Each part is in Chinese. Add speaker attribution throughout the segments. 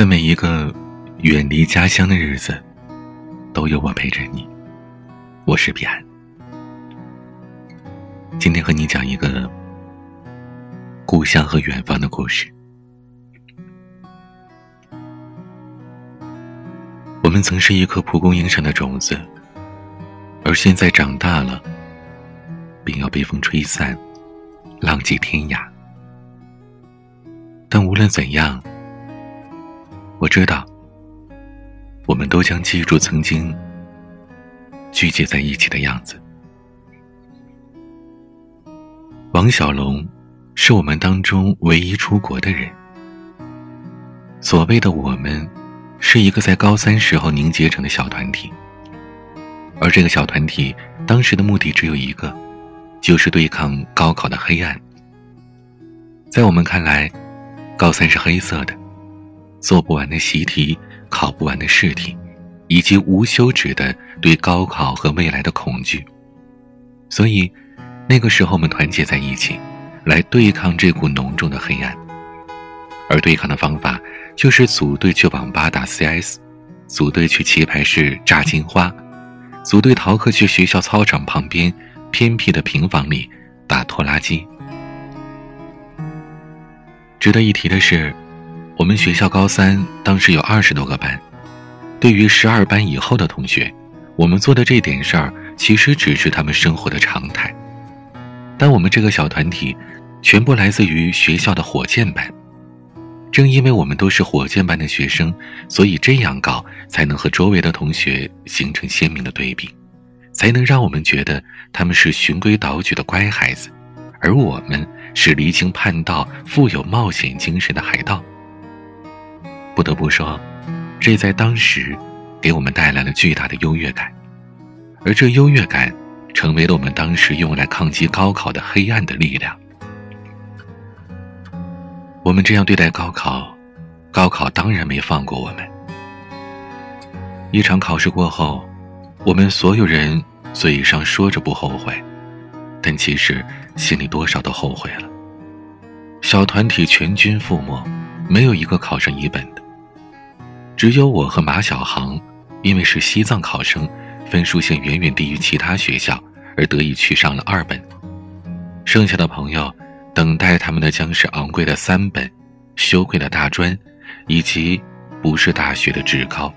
Speaker 1: 在每一个远离家乡的日子，都有我陪着你。我是彼岸，今天和你讲一个故乡和远方的故事。我们曾是一颗蒲公英上的种子，而现在长大了，便要被风吹散，浪迹天涯。但无论怎样，我知道，我们都将记住曾经聚集在一起的样子。王小龙是我们当中唯一出国的人。所谓的我们，是一个在高三时候凝结成的小团体，而这个小团体当时的目的只有一个，就是对抗高考的黑暗。在我们看来，高三是黑色的。做不完的习题，考不完的试题，以及无休止的对高考和未来的恐惧。所以，那个时候我们团结在一起，来对抗这股浓重的黑暗。而对抗的方法，就是组队去网吧打 CS，组队去棋牌室炸金花，组队逃课去学校操场旁边偏僻的平房里打拖拉机。值得一提的是。我们学校高三当时有二十多个班，对于十二班以后的同学，我们做的这点事儿其实只是他们生活的常态。但我们这个小团体，全部来自于学校的火箭班。正因为我们都是火箭班的学生，所以这样搞才能和周围的同学形成鲜明的对比，才能让我们觉得他们是循规蹈矩的乖孩子，而我们是离经叛道、富有冒险精神的海盗。不得不说，这在当时给我们带来了巨大的优越感，而这优越感成为了我们当时用来抗击高考的黑暗的力量。我们这样对待高考，高考当然没放过我们。一场考试过后，我们所有人嘴上说着不后悔，但其实心里多少都后悔了。小团体全军覆没，没有一个考上一本的。只有我和马小航，因为是西藏考生，分数线远远低于其他学校，而得以去上了二本。剩下的朋友，等待他们的将是昂贵的三本、羞愧的大专，以及不是大学的职高，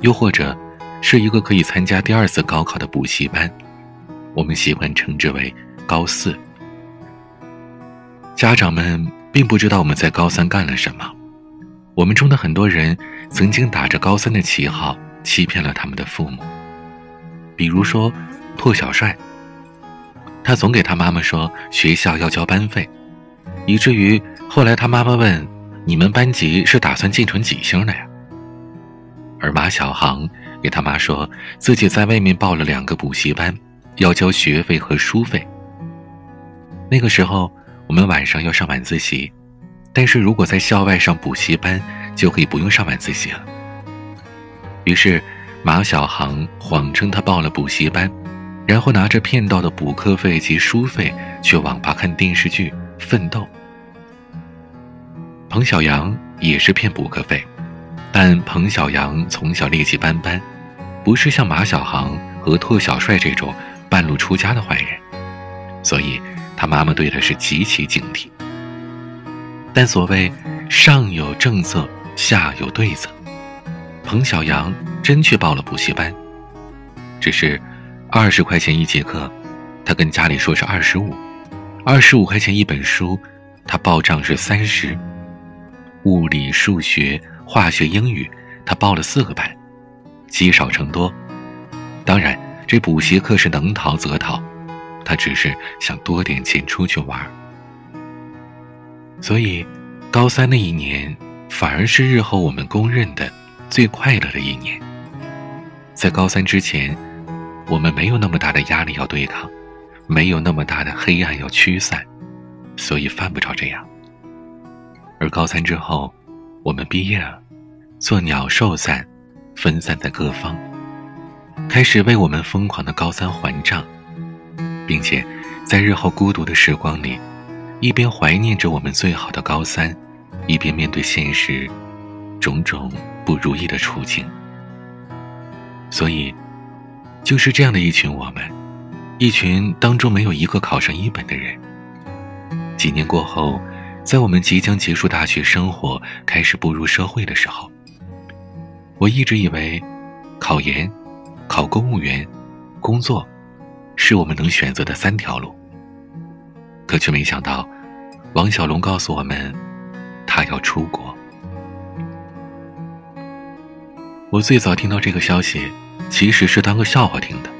Speaker 1: 又或者是一个可以参加第二次高考的补习班，我们习惯称之为高四。家长们并不知道我们在高三干了什么。我们中的很多人曾经打着高三的旗号欺骗了他们的父母，比如说拓小帅，他总给他妈妈说学校要交班费，以至于后来他妈妈问：“你们班级是打算进成几星的呀？”而马小航给他妈说自己在外面报了两个补习班，要交学费和书费。那个时候我们晚上要上晚自习。但是如果在校外上补习班，就可以不用上晚自习了。于是，马小航谎称他报了补习班，然后拿着骗到的补课费及书费去网吧看电视剧《奋斗》。彭小阳也是骗补课费，但彭小阳从小劣迹斑斑，不是像马小航和拓小帅这种半路出家的坏人，所以他妈妈对他是极其警惕。但所谓上有政策，下有对策。彭小阳真去报了补习班，只是二十块钱一节课，他跟家里说是二十五；二十五块钱一本书，他报账是三十。物理、数学、化学、英语，他报了四个班，积少成多。当然，这补习课是能逃则逃，他只是想多点钱出去玩。所以，高三那一年反而是日后我们公认的最快乐的一年。在高三之前，我们没有那么大的压力要对抗，没有那么大的黑暗要驱散，所以犯不着这样。而高三之后，我们毕业了，做鸟兽散，分散在各方，开始为我们疯狂的高三还账，并且在日后孤独的时光里。一边怀念着我们最好的高三，一边面对现实，种种不如意的处境。所以，就是这样的一群我们，一群当中没有一个考上一本的人。几年过后，在我们即将结束大学生活，开始步入社会的时候，我一直以为，考研、考公务员、工作，是我们能选择的三条路。可却没想到，王小龙告诉我们，他要出国。我最早听到这个消息。其实是当个笑话听的。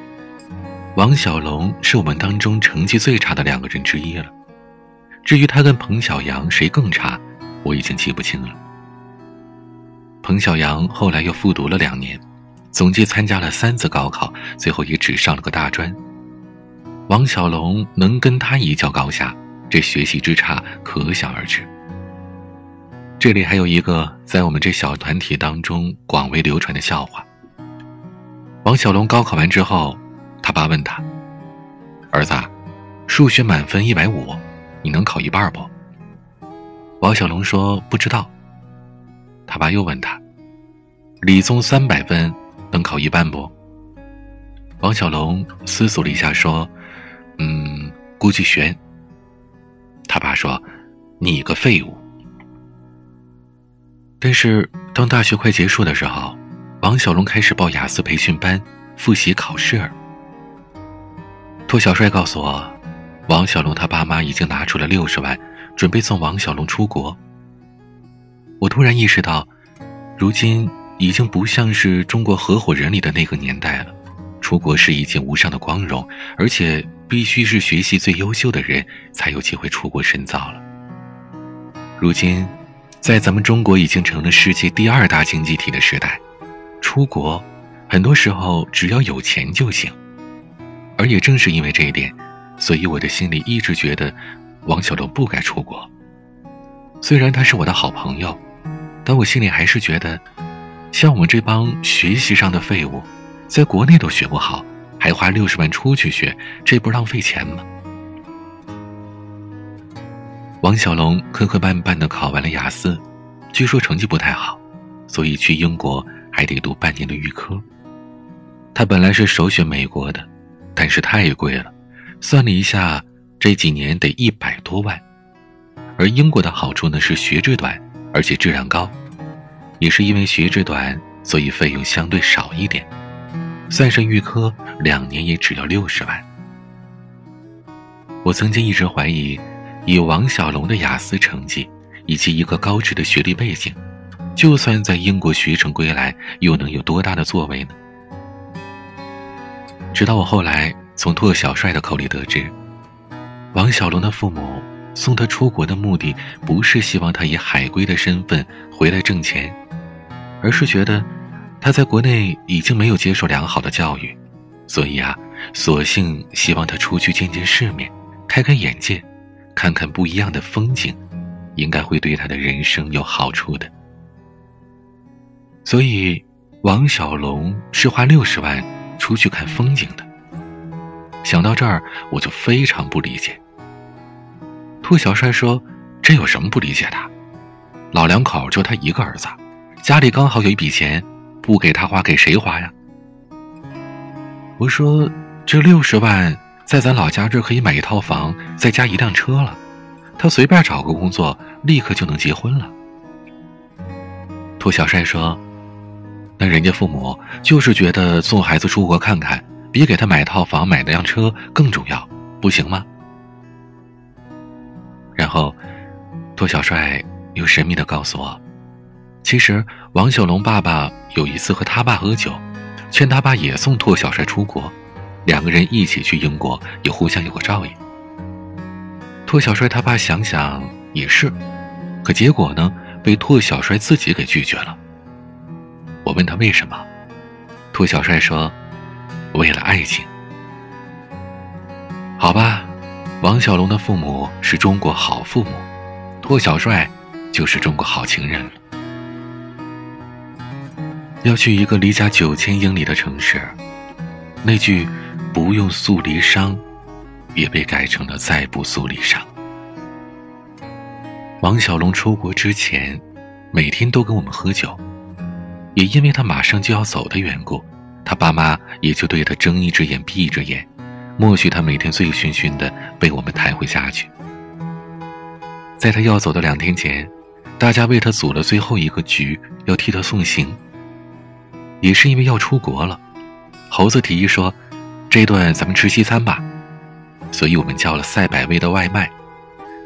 Speaker 1: 王小龙是我们当中成绩最差的两个人之一了。至于他跟彭小阳谁更差，我已经记不清了。彭小阳后来又复读了两年，总计参加了三次高考，最后也只上了个大专。王小龙能跟他一较高下，这学习之差可想而知。这里还有一个在我们这小团体当中广为流传的笑话。王小龙高考完之后，他爸问他：“儿子，数学满分一百五，你能考一半不？”王小龙说：“不知道。”他爸又问他：“理综三百分，能考一半不？”王小龙思索了一下说：“嗯，估计悬。”他爸说：“你个废物！”但是当大学快结束的时候。王小龙开始报雅思培训班，复习考试。托小帅告诉我，王小龙他爸妈已经拿出了六十万，准备送王小龙出国。我突然意识到，如今已经不像是中国合伙人里的那个年代了，出国是一件无上的光荣，而且必须是学习最优秀的人才有机会出国深造了。如今，在咱们中国已经成了世界第二大经济体的时代。出国，很多时候只要有钱就行，而也正是因为这一点，所以我的心里一直觉得王小龙不该出国。虽然他是我的好朋友，但我心里还是觉得，像我们这帮学习上的废物，在国内都学不好，还花六十万出去学，这不浪费钱吗？王小龙磕磕绊绊的考完了雅思，据说成绩不太好，所以去英国。还得读半年的预科。他本来是首选美国的，但是太贵了，算了一下，这几年得一百多万。而英国的好处呢是学制短，而且质量高，也是因为学制短，所以费用相对少一点。算上预科，两年也只要六十万。我曾经一直怀疑，以王小龙的雅思成绩，以及一个高质的学历背景。就算在英国学成归来，又能有多大的作为呢？直到我后来从拓小帅的口里得知，王小龙的父母送他出国的目的，不是希望他以海归的身份回来挣钱，而是觉得他在国内已经没有接受良好的教育，所以啊，索性希望他出去见见世面，开开眼界，看看不一样的风景，应该会对他的人生有好处的。所以，王小龙是花六十万出去看风景的。想到这儿，我就非常不理解。兔小帅说：“这有什么不理解的？老两口就他一个儿子，家里刚好有一笔钱，不给他花，给谁花呀？”我说：“这六十万在咱老家这可以买一套房，再加一辆车了。他随便找个工作，立刻就能结婚了。”兔小帅说。那人家父母就是觉得送孩子出国看看，比给他买套房、买辆车更重要，不行吗？然后，托小帅又神秘的告诉我，其实王小龙爸爸有一次和他爸喝酒，劝他爸也送拓小帅出国，两个人一起去英国，也互相有个照应。拓小帅他爸想想也是，可结果呢，被拓小帅自己给拒绝了。我问他为什么，拓小帅说：“为了爱情。”好吧，王小龙的父母是中国好父母，拓小帅就是中国好情人了。要去一个离家九千英里的城市，那句“不用诉离殇”，也被改成了“再不诉离殇”。王小龙出国之前。每天都跟我们喝酒。也因为他马上就要走的缘故，他爸妈也就对他睁一只眼闭一只眼，默许他每天醉醺醺的被我们抬回家去。在他要走的两天前，大家为他组了最后一个局，要替他送行。也是因为要出国了，猴子提议说：“这顿咱们吃西餐吧。”所以我们叫了赛百味的外卖，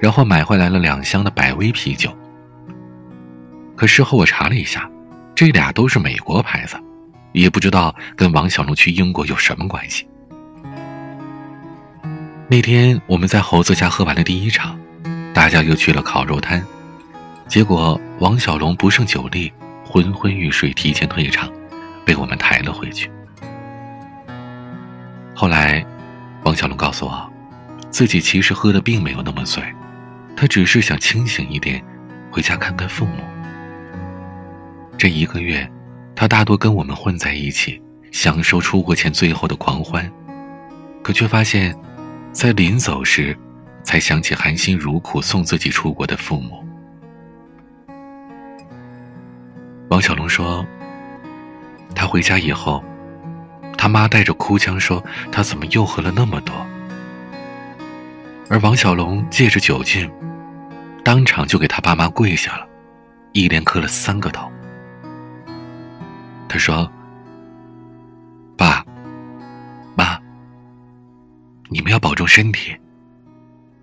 Speaker 1: 然后买回来了两箱的百威啤酒。可事后我查了一下，这俩都是美国牌子，也不知道跟王小龙去英国有什么关系。那天我们在猴子家喝完了第一场，大家又去了烤肉摊，结果王小龙不胜酒力，昏昏欲睡，提前退场，被我们抬了回去。后来，王小龙告诉我。自己其实喝的并没有那么醉，他只是想清醒一点，回家看看父母。这一个月，他大多跟我们混在一起，享受出国前最后的狂欢，可却发现，在临走时，才想起含辛茹苦送自己出国的父母。王小龙说：“他回家以后，他妈带着哭腔说：‘他怎么又喝了那么多？’”而王小龙借着酒劲，当场就给他爸妈跪下了，一连磕了三个头。他说：“爸妈，你们要保重身体。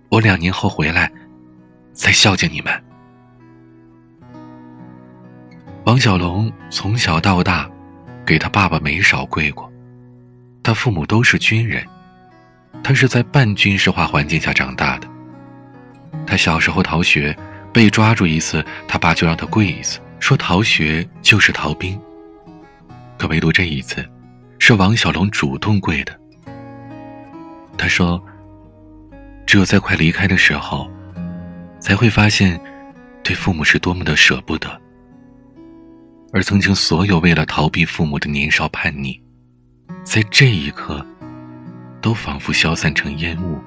Speaker 1: 我两年后回来，再孝敬你们。”王小龙从小到大，给他爸爸没少跪过，他父母都是军人。他是在半军事化环境下长大的。他小时候逃学，被抓住一次，他爸就让他跪一次，说逃学就是逃兵。可唯独这一次，是王小龙主动跪的。他说：“只有在快离开的时候，才会发现，对父母是多么的舍不得。而曾经所有为了逃避父母的年少叛逆，在这一刻。”都仿佛消散成烟雾，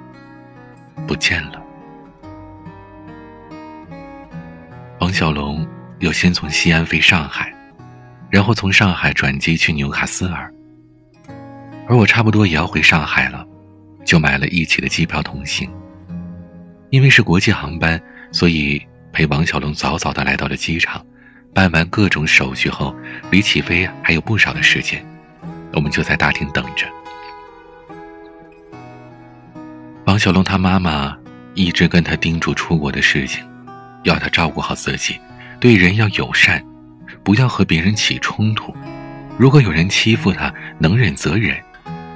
Speaker 1: 不见了。王小龙要先从西安飞上海，然后从上海转机去纽卡斯尔，而我差不多也要回上海了，就买了一起的机票同行。因为是国际航班，所以陪王小龙早早的来到了机场，办完各种手续后，离起飞还有不少的时间，我们就在大厅等着。王小龙他妈妈一直跟他叮嘱出国的事情，要他照顾好自己，对人要友善，不要和别人起冲突。如果有人欺负他，能忍则忍，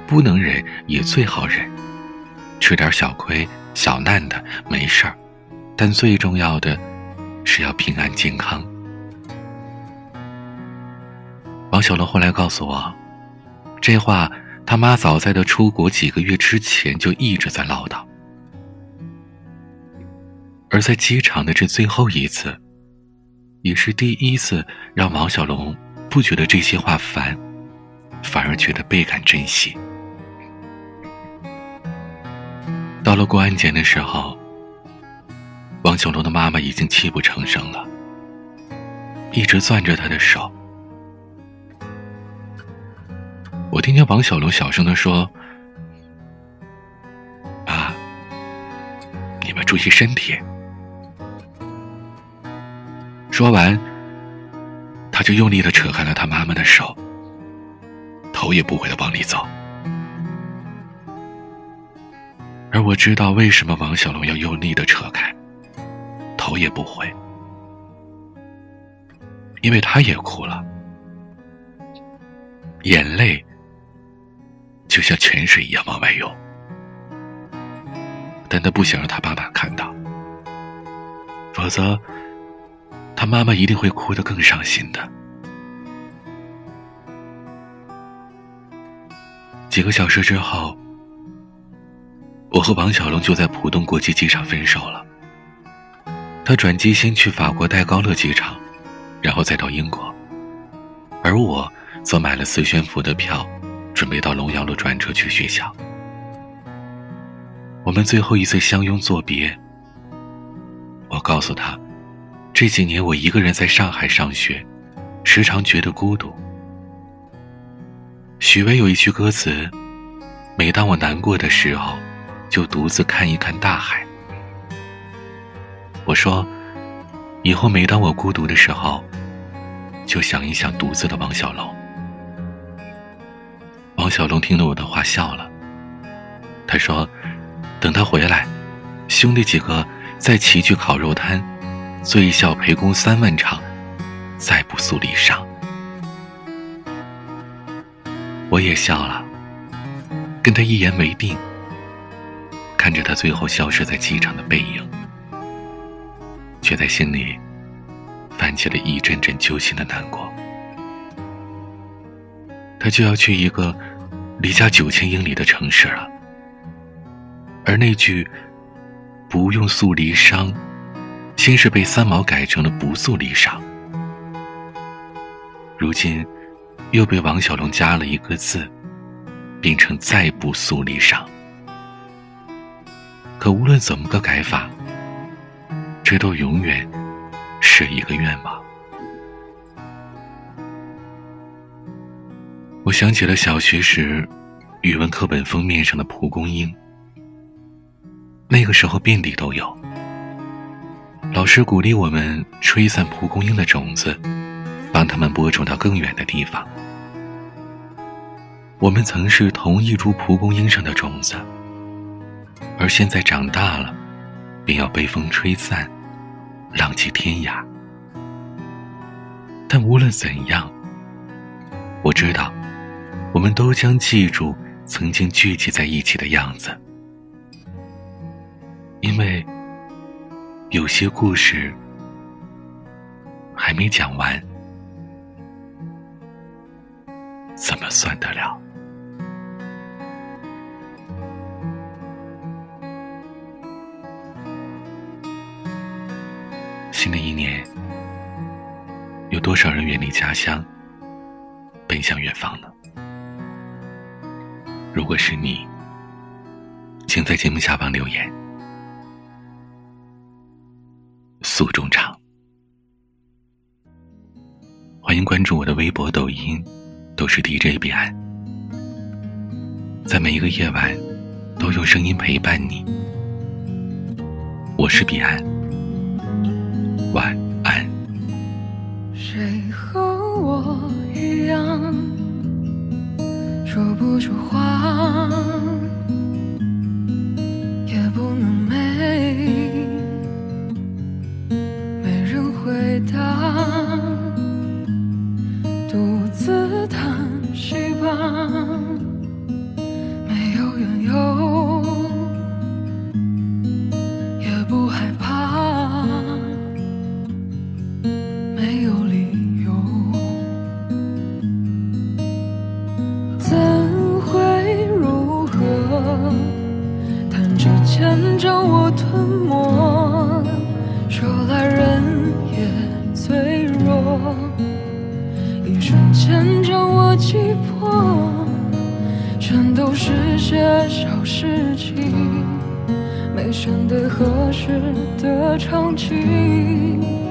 Speaker 1: 不能忍也最好忍。吃点小亏、小难的没事儿，但最重要的是要平安健康。王小龙后来告诉我，这话。他妈早在他出国几个月之前就一直在唠叨，而在机场的这最后一次，也是第一次让王小龙不觉得这些话烦，反而觉得倍感珍惜。到了过安检的时候，王小龙的妈妈已经泣不成声了，一直攥着他的手。我听见王小龙小声的说：“啊，你们注意身体。”说完，他就用力的扯开了他妈妈的手，头也不回的往里走。而我知道为什么王小龙要用力的扯开，头也不回，因为他也哭了，眼泪。就像泉水一样往外涌，但他不想让他爸爸看到，否则他妈妈一定会哭得更伤心的。几个小时之后，我和王小龙就在浦东国际机场分手了。他转机先去法国戴高乐机场，然后再到英国，而我则买了四宣府的票。准备到龙阳路转车去学校。我们最后一次相拥作别。我告诉他，这几年我一个人在上海上学，时常觉得孤独。许巍有一句歌词：“每当我难过的时候，就独自看一看大海。”我说：“以后每当我孤独的时候，就想一想独自的王小龙。”王小龙听了我的话笑了，他说：“等他回来，兄弟几个再齐聚烤肉摊。”醉笑陪公三万场，再不诉离殇。我也笑了，跟他一言为定。看着他最后消失在机场的背影，却在心里泛起了一阵阵揪心的难过。他就要去一个离家九千英里的城市了，而那句“不用诉离殇”。先是被三毛改成了“不诉离殇”，如今又被王小龙加了一个字，变成“再不诉离殇”。可无论怎么个改法，这都永远是一个愿望。我想起了小学时语文课本封面上的蒲公英，那个时候遍地都有。老师鼓励我们吹散蒲公英的种子，帮他们播种到更远的地方。我们曾是同一株蒲公英上的种子，而现在长大了，便要被风吹散，浪迹天涯。但无论怎样，我知道，我们都将记住曾经聚集在一起的样子，因为。有些故事还没讲完，怎么算得了？新的一年，有多少人远离家乡，奔向远方呢？如果是你，请在节目下方留言。诉衷肠。欢迎关注我的微博、抖音，都是 DJ 彼岸，在每一个夜晚都有声音陪伴你。我是彼岸，晚安。
Speaker 2: 说不出话也不能没没人回答独自叹息吧。全都是些小事情，没选对合适的场景。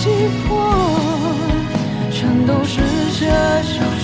Speaker 2: 击破全都是些小